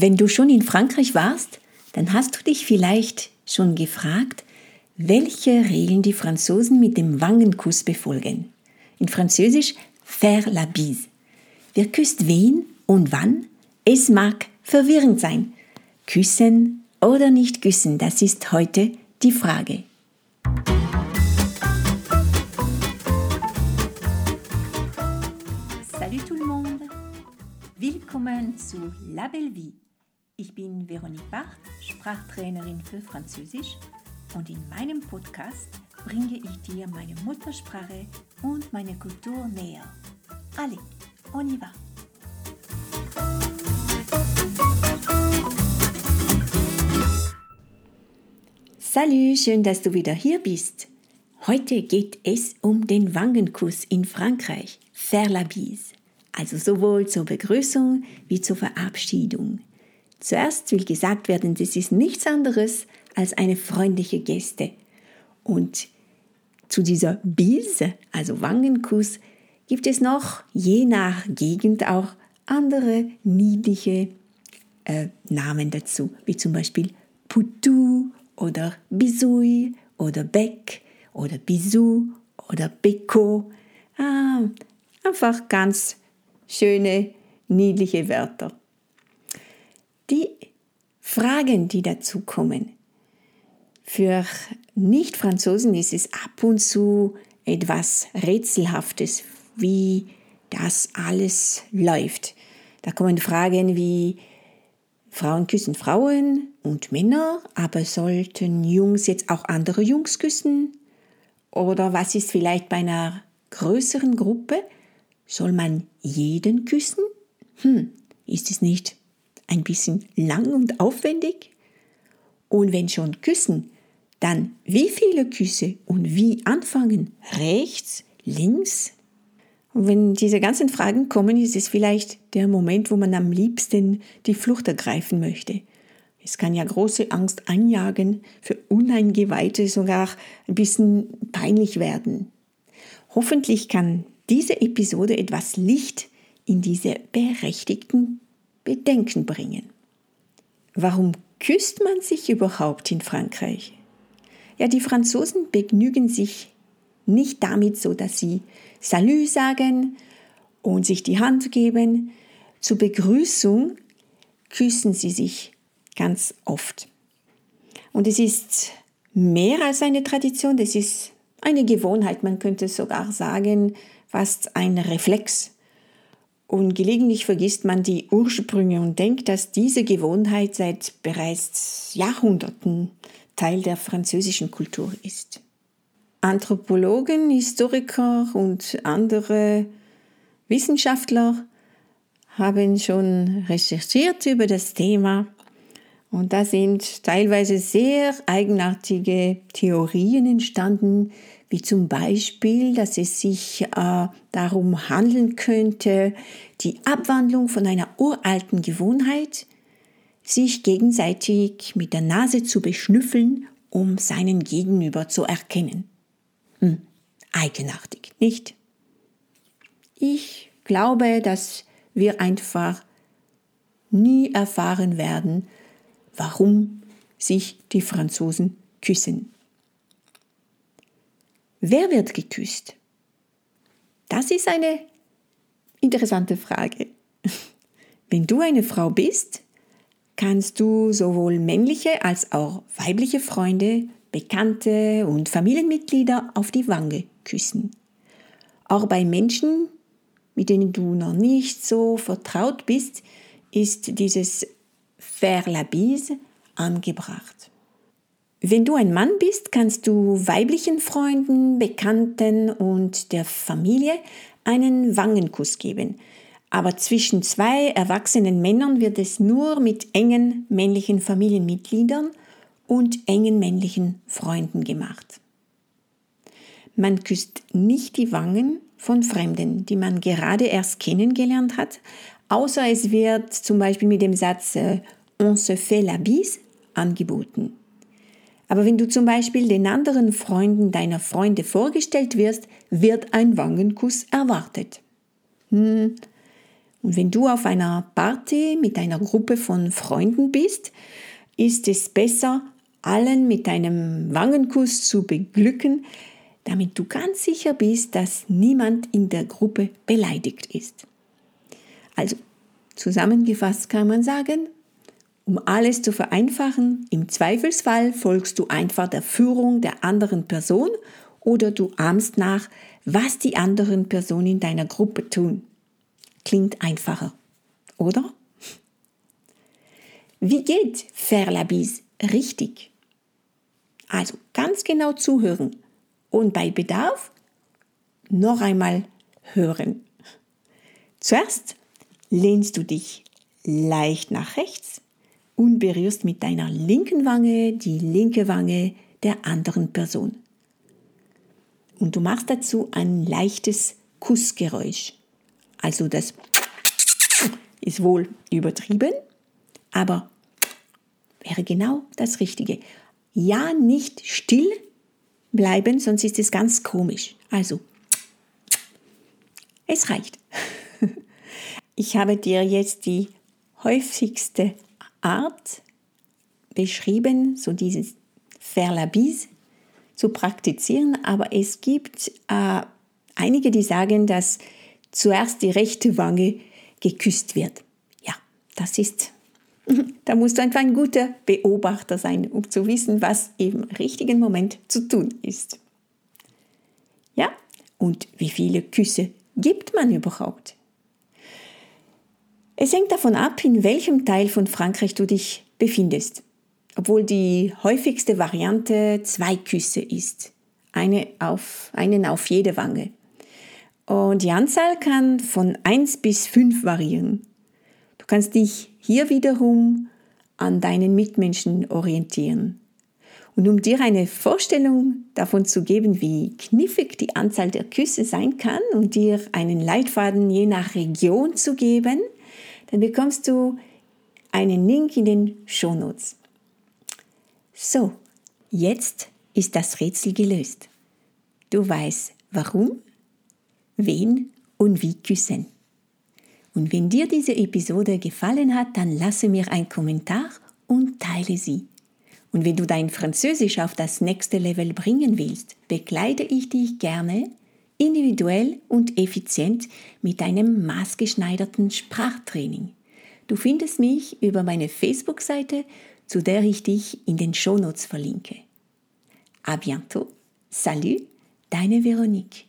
Wenn du schon in Frankreich warst, dann hast du dich vielleicht schon gefragt, welche Regeln die Franzosen mit dem Wangenkuss befolgen. In Französisch faire la bise. Wer küsst wen und wann? Es mag verwirrend sein. Küssen oder nicht küssen, das ist heute die Frage. Salut tout le monde! Willkommen zu La Belle Vie. Ich bin Veronique Barth, Sprachtrainerin für Französisch und in meinem Podcast bringe ich dir meine Muttersprache und meine Kultur näher. Allez, on y va! Salut, schön, dass du wieder hier bist. Heute geht es um den Wangenkuss in Frankreich, faire la bise, also sowohl zur Begrüßung wie zur Verabschiedung. Zuerst will gesagt werden, das ist nichts anderes als eine freundliche Geste. Und zu dieser Bise, also Wangenkuss, gibt es noch je nach Gegend auch andere niedliche äh, Namen dazu, wie zum Beispiel Poutou oder Bisui oder Beck oder Bisou oder Beko. Ah, einfach ganz schöne, niedliche Wörter. Die Fragen, die dazu kommen. Für Nicht-Franzosen ist es ab und zu etwas Rätselhaftes, wie das alles läuft. Da kommen Fragen wie, Frauen küssen Frauen und Männer, aber sollten Jungs jetzt auch andere Jungs küssen? Oder was ist vielleicht bei einer größeren Gruppe? Soll man jeden küssen? Hm, ist es nicht ein bisschen lang und aufwendig? Und wenn schon küssen, dann wie viele Küsse und wie anfangen? Rechts, links, und wenn diese ganzen Fragen kommen, ist es vielleicht der Moment, wo man am liebsten die Flucht ergreifen möchte. Es kann ja große Angst einjagen, für Uneingeweihte sogar ein bisschen peinlich werden. Hoffentlich kann diese Episode etwas Licht in diese berechtigten Bedenken bringen. Warum küsst man sich überhaupt in Frankreich? Ja, die Franzosen begnügen sich nicht damit so, dass sie Salü sagen und sich die Hand geben. Zur Begrüßung küssen sie sich ganz oft. Und es ist mehr als eine Tradition, das ist eine Gewohnheit, man könnte sogar sagen, fast ein Reflex. Und gelegentlich vergisst man die Ursprünge und denkt, dass diese Gewohnheit seit bereits Jahrhunderten Teil der französischen Kultur ist. Anthropologen, Historiker und andere Wissenschaftler haben schon recherchiert über das Thema und da sind teilweise sehr eigenartige Theorien entstanden, wie zum Beispiel, dass es sich äh, darum handeln könnte, die Abwandlung von einer uralten Gewohnheit, sich gegenseitig mit der Nase zu beschnüffeln, um seinen Gegenüber zu erkennen. Hm, eigenartig, nicht? Ich glaube, dass wir einfach nie erfahren werden, warum sich die Franzosen küssen. Wer wird geküsst? Das ist eine interessante Frage. Wenn du eine Frau bist, kannst du sowohl männliche als auch weibliche Freunde Bekannte und Familienmitglieder auf die Wange küssen. Auch bei Menschen, mit denen du noch nicht so vertraut bist, ist dieses Faire la bise angebracht. Wenn du ein Mann bist, kannst du weiblichen Freunden, Bekannten und der Familie einen Wangenkuss geben. Aber zwischen zwei erwachsenen Männern wird es nur mit engen männlichen Familienmitgliedern und engen männlichen Freunden gemacht. Man küsst nicht die Wangen von Fremden, die man gerade erst kennengelernt hat, außer es wird zum Beispiel mit dem Satz äh, On se fait la bise angeboten. Aber wenn du zum Beispiel den anderen Freunden deiner Freunde vorgestellt wirst, wird ein Wangenkuss erwartet. Hm. Und wenn du auf einer Party mit einer Gruppe von Freunden bist, ist es besser, allen mit einem Wangenkuss zu beglücken, damit du ganz sicher bist, dass niemand in der Gruppe beleidigt ist. Also, zusammengefasst kann man sagen, um alles zu vereinfachen, im Zweifelsfall folgst du einfach der Führung der anderen Person oder du ahmst nach, was die anderen Personen in deiner Gruppe tun. Klingt einfacher, oder? Wie geht faire la bise richtig? Also ganz genau zuhören und bei Bedarf noch einmal hören. Zuerst lehnst du dich leicht nach rechts und berührst mit deiner linken Wange die linke Wange der anderen Person. Und du machst dazu ein leichtes Kussgeräusch. Also das ist wohl übertrieben, aber wäre genau das Richtige. Ja, nicht still bleiben, sonst ist es ganz komisch. Also, es reicht. Ich habe dir jetzt die häufigste Art beschrieben, so dieses Faire la bise zu praktizieren, aber es gibt äh, einige, die sagen, dass zuerst die rechte Wange geküsst wird. Ja, das ist Da musst du einfach ein guter Beobachter sein, um zu wissen, was im richtigen Moment zu tun ist. Ja, und wie viele Küsse gibt man überhaupt? Es hängt davon ab, in welchem Teil von Frankreich du dich befindest. Obwohl die häufigste Variante zwei Küsse ist. Eine auf, einen auf jede Wange. Und die Anzahl kann von 1 bis 5 variieren. Du kannst dich hier wiederum an deinen Mitmenschen orientieren. Und um dir eine Vorstellung davon zu geben, wie kniffig die Anzahl der Küsse sein kann und dir einen Leitfaden je nach Region zu geben, dann bekommst du einen Link in den Shownotes. So, jetzt ist das Rätsel gelöst. Du weißt, warum, wen und wie küssen. Und wenn dir diese Episode gefallen hat, dann lasse mir einen Kommentar und teile sie. Und wenn du dein Französisch auf das nächste Level bringen willst, begleite ich dich gerne individuell und effizient mit einem maßgeschneiderten Sprachtraining. Du findest mich über meine Facebook-Seite, zu der ich dich in den Shownotes verlinke. A bientôt. Salut, deine Veronique.